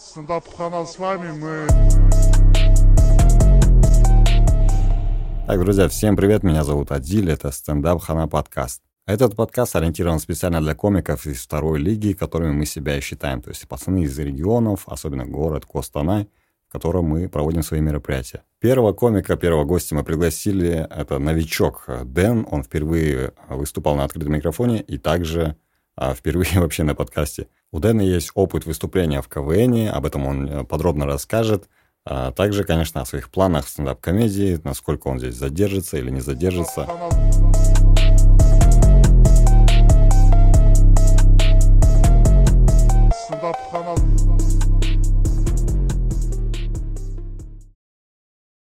Стендап Хана с вами, мы... Так, друзья, всем привет, меня зовут Адиль, это стендап Хана подкаст. Этот подкаст ориентирован специально для комиков из второй лиги, которыми мы себя и считаем. То есть пацаны из регионов, особенно город Костанай, в котором мы проводим свои мероприятия. Первого комика, первого гостя мы пригласили, это новичок Дэн, он впервые выступал на открытом микрофоне и также а, впервые вообще на подкасте. У Дэна есть опыт выступления в КВН, об этом он э, подробно расскажет. А также, конечно, о своих планах в стендап-комедии, насколько он здесь задержится или не задержится. стендап-канал